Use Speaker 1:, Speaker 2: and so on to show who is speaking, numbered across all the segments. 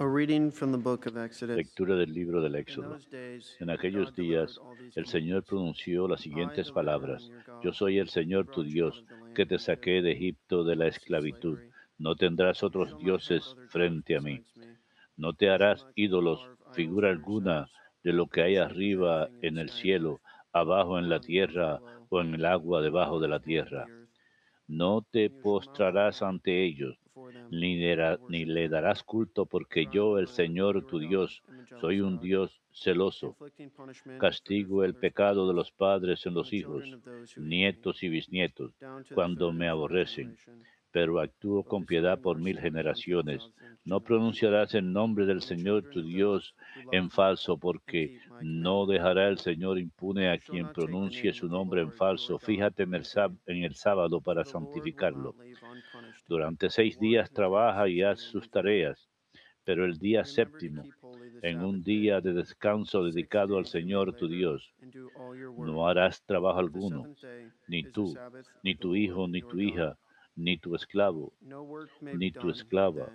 Speaker 1: A reading from the book of Exodus.
Speaker 2: Lectura del libro del Éxodo. En aquellos días, el. Señor pronunció las siguientes palabras. Yo soy el Señor tu Dios, que te saqué de Egipto de la esclavitud. No tendrás otros dioses frente a mí. No te harás ídolos, figura alguna de lo que hay arriba en el cielo, abajo en la tierra o en el agua debajo de la tierra. No te postrarás ante ellos, ni, le darás culto, porque yo, el Señor tu Dios, soy un Dios celoso, castigo el pecado de los padres en los hijos, nietos y bisnietos, cuando me aborrecen, pero actúo con piedad por mil generaciones. No pronunciarás el nombre del Señor tu Dios en falso, porque no dejará el Señor impune a quien pronuncie su nombre en falso. Fíjate en el, sábado para santificarlo. Durante seis días trabaja y
Speaker 1: in
Speaker 2: sus tareas, pero el día séptimo, en un día de descanso dedicado al Señor tu Dios, no harás trabajo alguno, ni tú, ni tu hijo, ni tu hija, ni tu esclavo, ni tu esclava,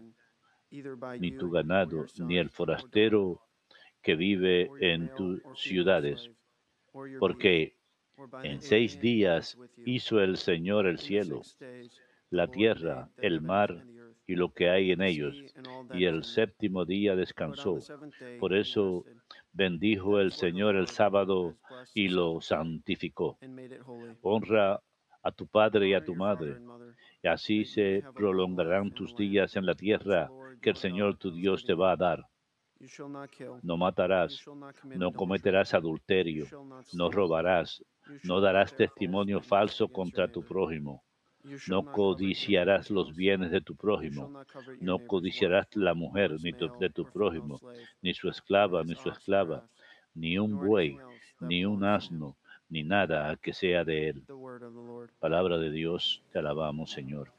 Speaker 2: ni tu ganado, ni el forastero que vive en tus ciudades, porque en seis días hizo el Señor el cielo, la tierra, el mar y lo que hay en ellos, y el séptimo día descansó. Por eso bendijo el Señor el sábado y lo santificó. Honra a tu padre y a tu madre, y así se prolongarán tus días en la tierra que el Señor tu Dios te va a dar. No matarás, no cometerás adulterio, no robarás, no darás testimonio falso contra tu prójimo, no codiciarás los bienes de tu prójimo, no codiciarás la mujer ni tu- de tu prójimo, ni su esclava ni su esclava,
Speaker 1: ass,
Speaker 2: ni un buey, ni un asno, ni nada que sea de él. Palabra de Dios, te alabamos. Señor,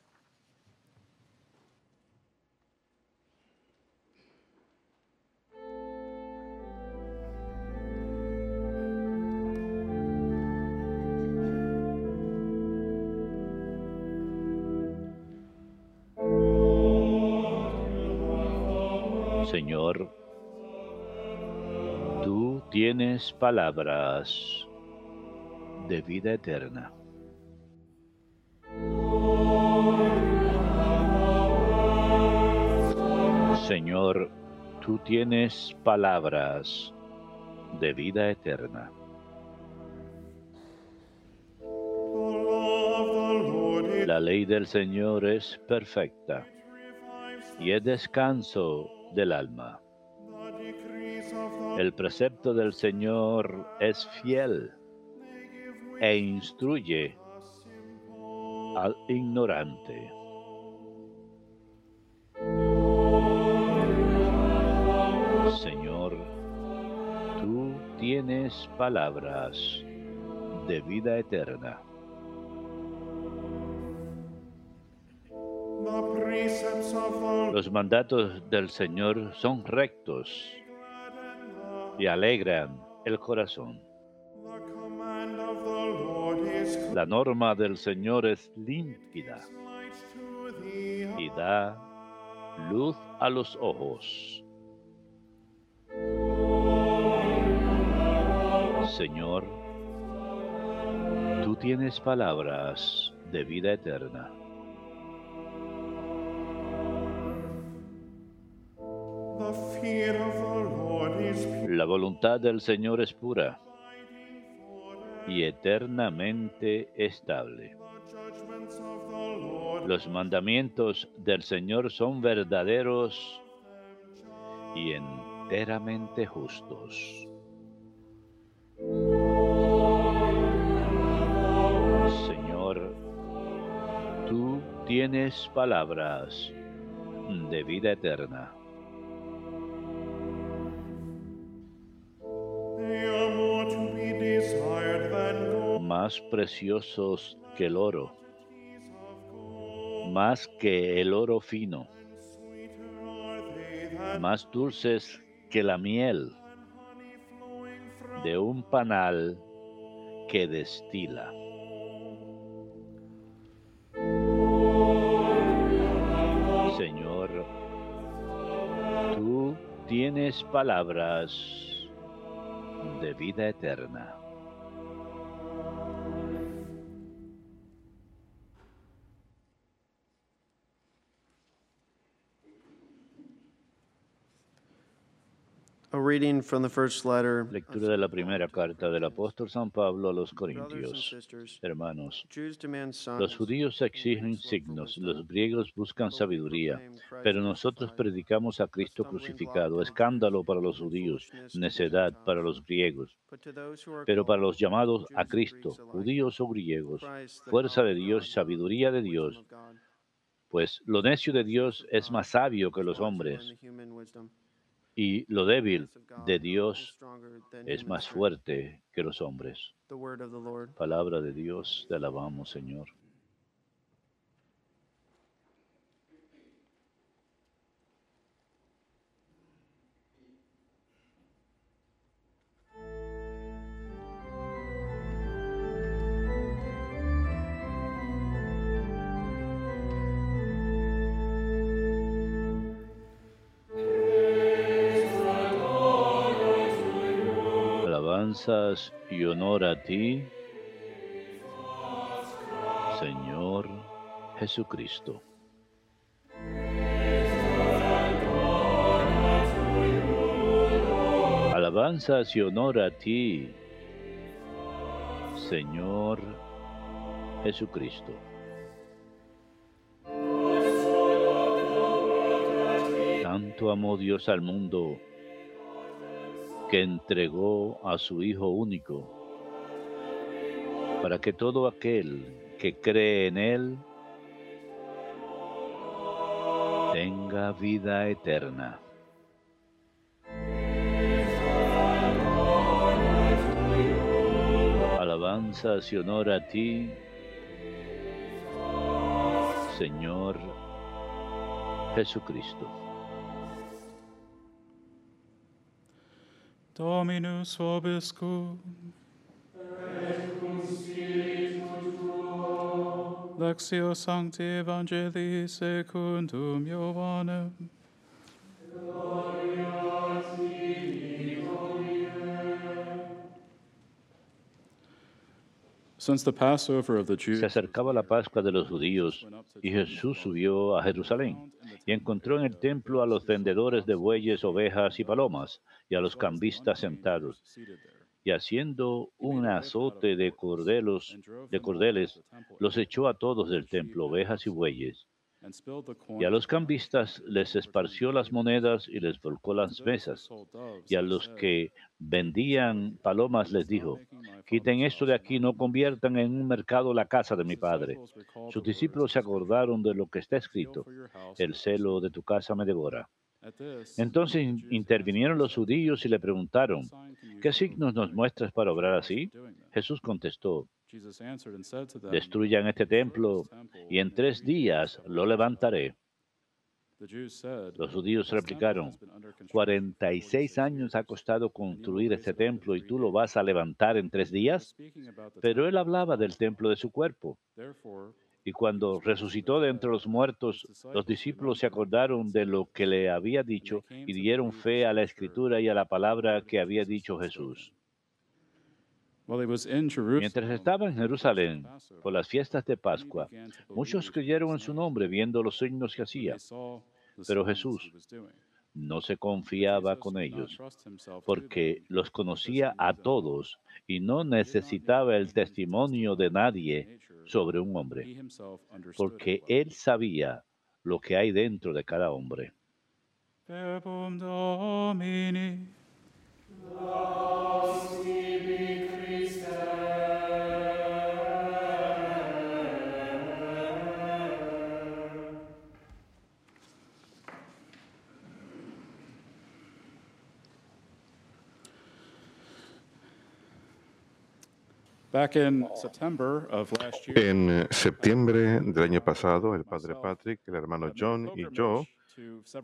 Speaker 2: tienes palabras de vida eterna. Señor, tú tienes palabras de vida eterna. La ley del Señor es perfecta y es descanso del alma. El precepto del Señor es fiel e instruye al ignorante. Señor, tú tienes palabras de vida eterna. Los mandatos del Señor son rectos y alegran el corazón. La norma del Señor es límpida y da luz a los ojos. Señor, tú tienes palabras de vida eterna. La voluntad del Señor es pura y eternamente estable. Los mandamientos del Señor son verdaderos y enteramente justos. Señor, tú tienes palabras de vida eterna. Más preciosos que el oro, más que el oro fino, más dulces que la miel de un panal que destila. Señor, tú tienes palabras de vida eterna.
Speaker 1: A reading from the first letter.
Speaker 2: Lectura de la primera carta del apóstol San Pablo a los Corintios. Hermanos, los judíos exigen signos, los griegos buscan sabiduría, pero nosotros predicamos a Cristo crucificado, escándalo para los judíos, necedad para los griegos, pero para los llamados a Cristo, judíos o griegos, fuerza de Dios y sabiduría de Dios, pues lo necio de Dios es más sabio que los hombres, y lo débil de Dios es más fuerte que los hombres. Palabra de Dios, te alabamos, Señor. Alabanzas y honor a ti, Señor Jesucristo. Alabanzas y honor a ti, Señor Jesucristo. Tanto amó Dios al mundo que entregó a su Hijo único, para que todo aquel que cree en Él tenga vida eterna. Alabanzas y honor a ti, Señor Jesucristo.
Speaker 3: Dominus vobiscum. Et cum spiritu tuo. Lectio Sancti Evangelii secundum Ioannem. Gloria
Speaker 2: Se acercaba la Pascua de los judíos y Jesús subió a Jerusalén y encontró en el templo a los vendedores de bueyes, ovejas y palomas y a los cambistas sentados. Y haciendo un azote de cordelos, de cordeles, los echó a todos del templo, ovejas y bueyes. Y a los cambistas les esparció las monedas y les volcó las mesas. Y a los que vendían palomas les dijo, quiten esto de aquí, no conviertan en un mercado la casa de mi padre. Sus discípulos se acordaron de lo que está escrito, el celo de tu casa me devora. Entonces in- intervinieron los judíos y le preguntaron, ¿qué signos nos muestras para obrar así? Jesús contestó, destruyan este templo y en tres días lo levantaré. Los judíos replicaron, 46 años ha costado construir este templo y tú lo vas a levantar en tres días. Pero él hablaba del templo de su cuerpo. Y cuando resucitó de entre los muertos, los discípulos se acordaron de lo que le había dicho y dieron fe a la escritura y a la palabra que había dicho Jesús. Mientras estaba en Jerusalén por las fiestas de Pascua, muchos creyeron en su nombre viendo los signos que hacía. Pero Jesús no se confiaba con ellos, porque los conocía a todos y no necesitaba el testimonio de nadie sobre un hombre, porque él sabía lo que hay dentro de cada hombre.
Speaker 3: Verbum Domini.
Speaker 4: En septiembre del año pasado, el padre Patrick, el hermano John y yo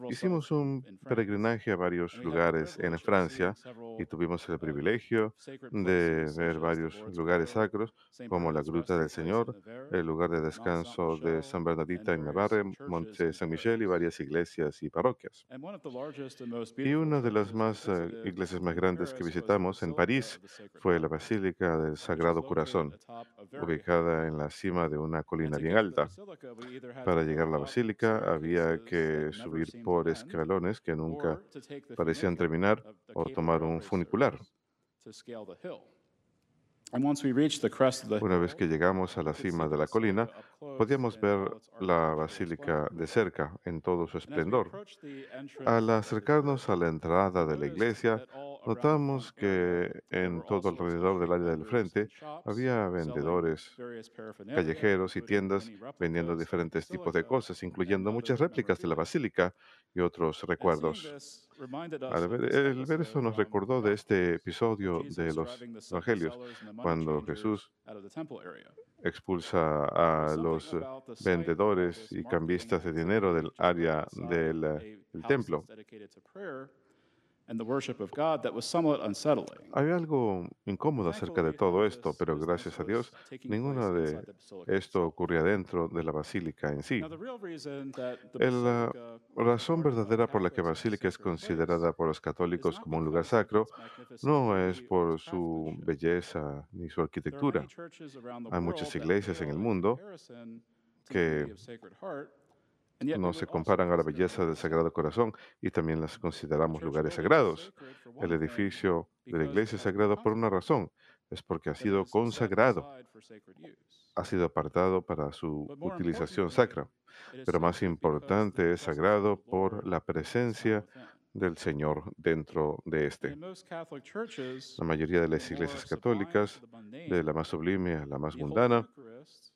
Speaker 4: Hicimos un peregrinaje a varios lugares en Francia y tuvimos el privilegio de ver varios lugares sacros, como la Gruta del Señor, el lugar de descanso de San
Speaker 3: Bernadita
Speaker 4: en Navarre, Monte San Michel y varias iglesias y parroquias. Y una de las más eh, iglesias más grandes que visitamos en París fue la Basílica del Sagrado Corazón, ubicada en la cima de una colina bien alta. Para llegar a la basílica había que subir por escalones que nunca parecían terminar o tomar un funicular. Una vez que llegamos a la cima de la colina, podíamos ver la basílica de cerca en todo su esplendor. Al acercarnos a la entrada de la iglesia, Notamos que en todo alrededor del área del frente había vendedores, callejeros y tiendas vendiendo diferentes tipos de cosas, incluyendo muchas réplicas de la basílica y otros recuerdos. El ver
Speaker 3: eso
Speaker 4: nos recordó de este episodio de los Evangelios, cuando Jesús expulsa a los vendedores y cambistas de dinero del área del templo. Hay algo incómodo acerca de todo esto, pero gracias a Dios, ninguna de esto ocurría dentro de la basílica en sí. La
Speaker 3: uh,
Speaker 4: razón verdadera por la que Basílica es considerada por los católicos como un lugar sacro no es por su belleza ni su arquitectura. Hay muchas iglesias en el mundo que no se comparan a la belleza del Sagrado Corazón y también las consideramos lugares sagrados. El edificio de la iglesia es sagrado por una razón, es porque ha sido consagrado, ha sido apartado para su utilización sacra. Pero más importante es sagrado por la presencia del Señor dentro de este. La mayoría de las iglesias católicas, de la más sublime a la más mundana,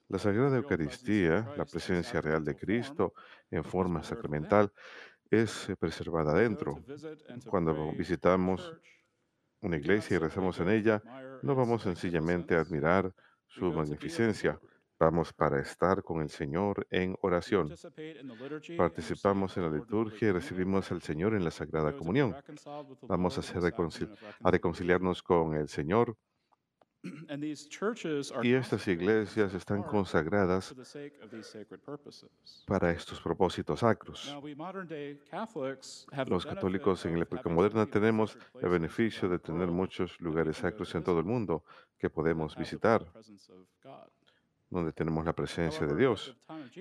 Speaker 4: la Sagrada Eucaristía, la presencia real de Cristo en forma sacramental, es eh, preservada
Speaker 3: adentro.
Speaker 4: Cuando visitamos una iglesia y rezamos en ella, no vamos sencillamente a admirar su magnificencia. Vamos para estar con el Señor en oración. Participamos en la liturgia y recibimos al Señor en la Sagrada Comunión. Vamos a, a reconciliarnos con el Señor Y estas iglesias están consagradas para estos propósitos sacros. Los católicos en la época moderna tenemos el beneficio de tener muchos lugares sacros en todo el mundo que podemos visitar, donde tenemos la presencia de Dios.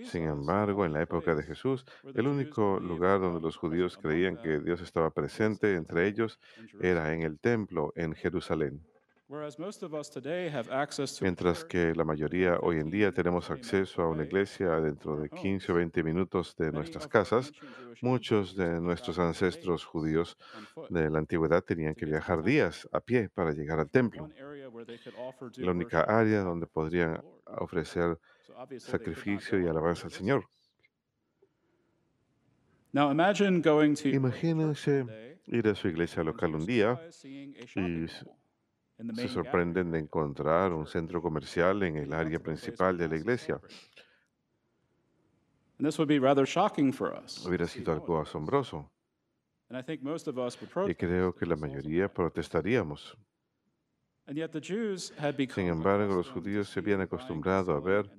Speaker 4: Sin embargo, en la época de Jesús, el único lugar donde los judíos creían que Dios estaba presente entre ellos era en el templo en Jerusalén. Mientras que la mayoría hoy en día tenemos acceso a una iglesia dentro de 15 o 20 minutos de nuestras casas, muchos de nuestros ancestros judíos de la antigüedad tenían que viajar días a pie para llegar al templo. La única área donde podrían ofrecer sacrificio y alabanza al Señor. Imagínense ir a su iglesia local un día y se sorprenden de encontrar un centro comercial en el área principal de la iglesia. Hubiera sido algo asombroso. Y creo que la mayoría protestaríamos. Sin embargo, los judíos se habían acostumbrado a ver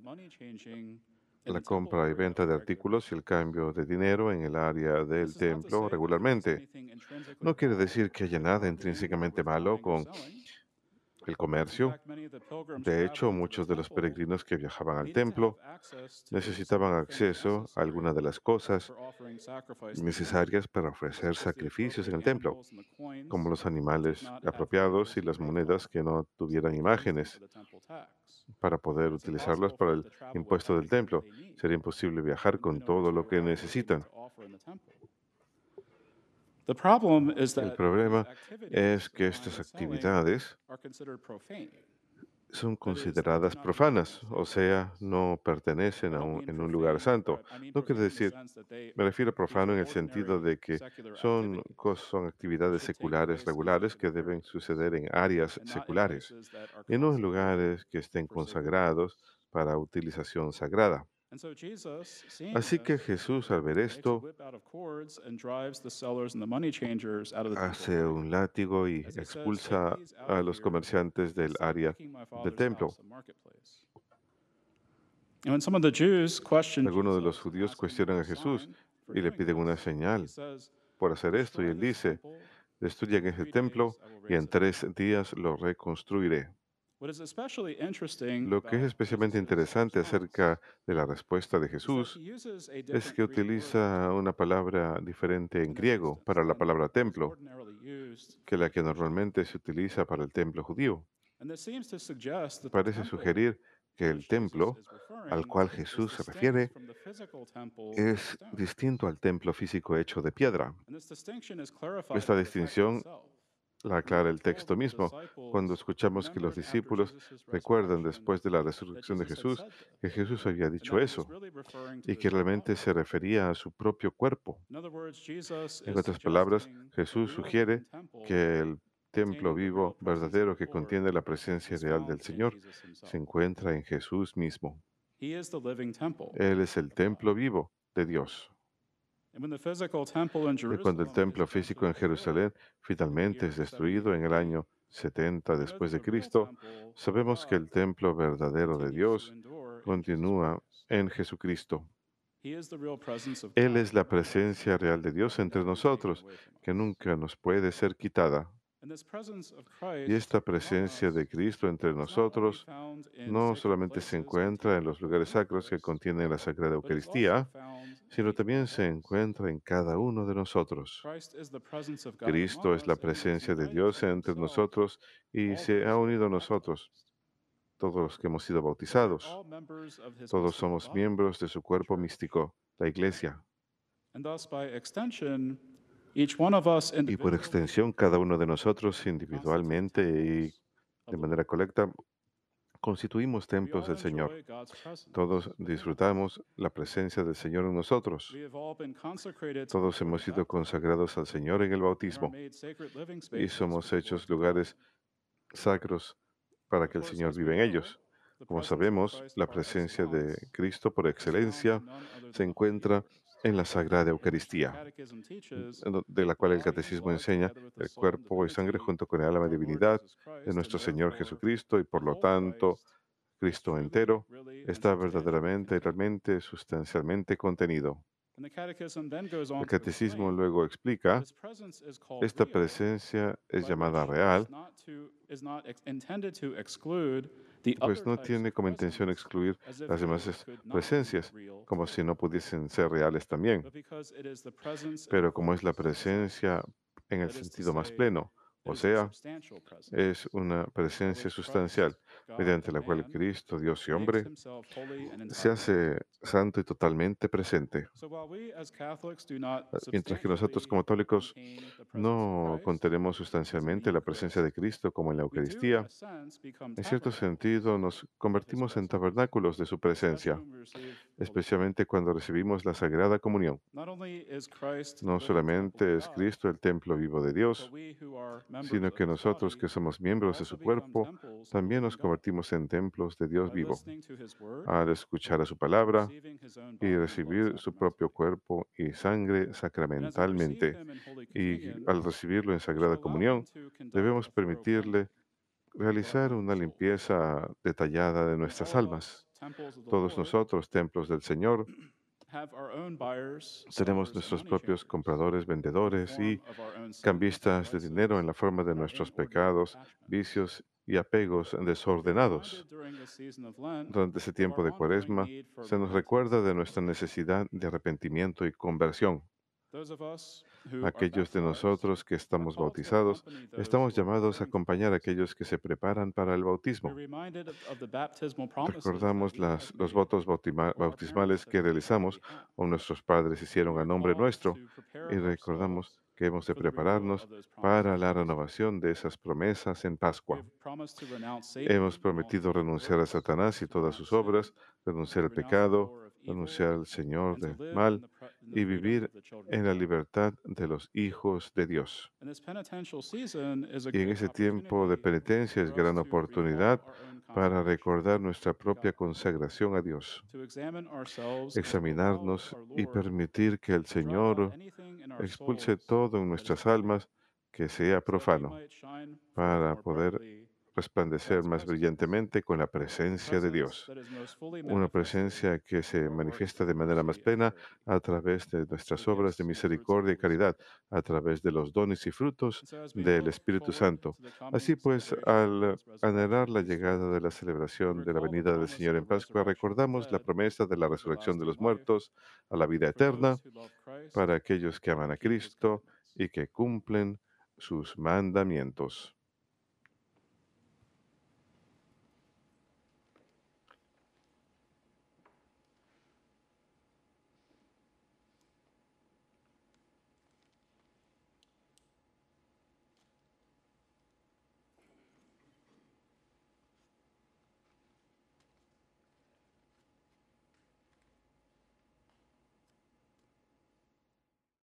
Speaker 4: la compra y venta de artículos y el cambio de dinero en el área del templo regularmente. No quiere decir que haya nada intrínsecamente malo con el comercio. De hecho, muchos de los peregrinos que viajaban al templo necesitaban acceso a alguna de las cosas necesarias para ofrecer sacrificios en el templo, como los animales apropiados y las monedas que no tuvieran imágenes para poder utilizarlas para el impuesto del templo. Sería imposible viajar con todo lo que necesitan. El problema es que estas actividades son consideradas profanas, o sea, no pertenecen a un, en un lugar santo. No quiere decir, me refiero a profano en el sentido de que son, son actividades seculares regulares que deben suceder en áreas seculares, y no en lugares que estén consagrados para utilización sagrada comerciantes del
Speaker 3: instead of
Speaker 4: área
Speaker 3: making my
Speaker 4: del
Speaker 3: father's
Speaker 4: templo.
Speaker 3: house a marketplace." And when some of the Jews questioned
Speaker 4: Algunos de los judíos cuestionan a Jesús y le piden una señal por hacer esto y
Speaker 3: "Destroy
Speaker 4: él
Speaker 3: this
Speaker 4: dice,
Speaker 3: temple,
Speaker 4: destruyan ese templo y en tres días lo reconstruiré.
Speaker 3: What is especially interesting
Speaker 4: Lo que es especialmente interesante acerca de la respuesta de
Speaker 3: is that
Speaker 4: Jesús
Speaker 3: he uses a
Speaker 4: es
Speaker 3: different
Speaker 4: que utiliza una palabra diferente en griego para la palabra templo que
Speaker 3: for
Speaker 4: la
Speaker 3: the
Speaker 4: que
Speaker 3: Jewish
Speaker 4: normalmente se utiliza para el templo judío.
Speaker 3: And this seems to suggest that the
Speaker 4: Parece
Speaker 3: temple
Speaker 4: sugerir que
Speaker 3: to
Speaker 4: el
Speaker 3: which Jesus
Speaker 4: templo al cual Jesús se
Speaker 3: distinct
Speaker 4: refiere
Speaker 3: from the physical temple of
Speaker 4: es distinto al templo físico hecho de piedra. Esta distinción aclara el texto mismo cuando escuchamos que los discípulos recuerdan después de la resurrección de Jesús que Jesús había dicho eso y que realmente se refería a su propio cuerpo. En otras palabras, Jesús sugiere que el templo vivo verdadero que contiene la presencia real del Señor se encuentra en Jesús mismo. Él es el templo vivo de Dios. Y cuando el templo físico en Jerusalén finalmente es destruido en el año 70 después de Cristo, sabemos que el templo verdadero de Dios continúa en Jesucristo. Él es la presencia real de Dios entre nosotros, que nunca nos puede ser quitada. Y esta presencia de Cristo entre nosotros no solamente se encuentra en los lugares sacros que contienen la Sagrada Eucaristía, sino también se encuentra en cada uno de nosotros. Cristo es la presencia de Dios entre nosotros y se ha unido a nosotros, todos los que hemos sido bautizados. Todos somos miembros de su cuerpo místico, la Iglesia. Y por extensión, cada uno de nosotros individualmente y de manera colecta constituimos templos del Señor. Todos disfrutamos la presencia del Señor en nosotros. Todos hemos sido consagrados al Señor en el bautismo y somos hechos lugares sacros para que el Señor viva en ellos. Como sabemos, la presencia de Cristo por excelencia se encuentra en la Sagrada Eucaristía, de la cual el Catecismo enseña el cuerpo y sangre junto con el alma y divinidad de nuestro Señor Jesucristo y por lo tanto Cristo entero está verdaderamente, realmente, sustancialmente contenido. El catecismo luego explica, esta presencia es llamada real, pues no tiene como intención excluir las demás presencias, como si no pudiesen ser reales también, pero como es la presencia en el sentido más pleno, o sea, es una presencia sustancial mediante la cual Cristo, Dios y hombre, se hace santo y totalmente presente. Mientras que nosotros como católicos no contenemos sustancialmente la presencia de Cristo como en la Eucaristía, en cierto sentido nos convertimos en tabernáculos de su presencia, especialmente cuando recibimos la Sagrada Comunión. No solamente es Cristo el templo vivo de Dios, sino que nosotros que somos miembros de su cuerpo, también nos convertimos en templos de Dios vivo, al escuchar a su palabra y recibir su propio cuerpo y sangre sacramentalmente. Y al recibirlo en Sagrada Comunión, debemos permitirle realizar una limpieza detallada de nuestras almas. Todos nosotros, templos del Señor, tenemos nuestros propios compradores, vendedores y cambistas de dinero en la forma de nuestros pecados, vicios y apegos desordenados. Durante ese tiempo de cuaresma se nos recuerda de nuestra necesidad de arrepentimiento y conversión. Aquellos de nosotros que estamos bautizados, estamos llamados a acompañar a aquellos que se preparan para el bautismo. Recordamos las, los votos bautismales que realizamos o nuestros padres hicieron a nombre nuestro y recordamos que hemos de prepararnos para la renovación de esas promesas en Pascua. Hemos prometido renunciar a Satanás y todas sus obras, renunciar al pecado anunciar al Señor del mal y vivir en la libertad de los hijos de Dios. Y en ese tiempo de penitencia es gran oportunidad para recordar nuestra propia consagración a Dios, examinarnos y permitir que el Señor expulse todo en nuestras almas que sea profano, para poder resplandecer más brillantemente con la presencia de Dios. Una presencia que se manifiesta de manera más plena a través de nuestras obras de misericordia y caridad, a través de los dones y frutos del Espíritu Santo. Así pues, al anhelar la llegada de la celebración de la venida del Señor en Pascua, recordamos la promesa de la resurrección de los muertos a la vida eterna para aquellos que aman a Cristo y que cumplen sus mandamientos.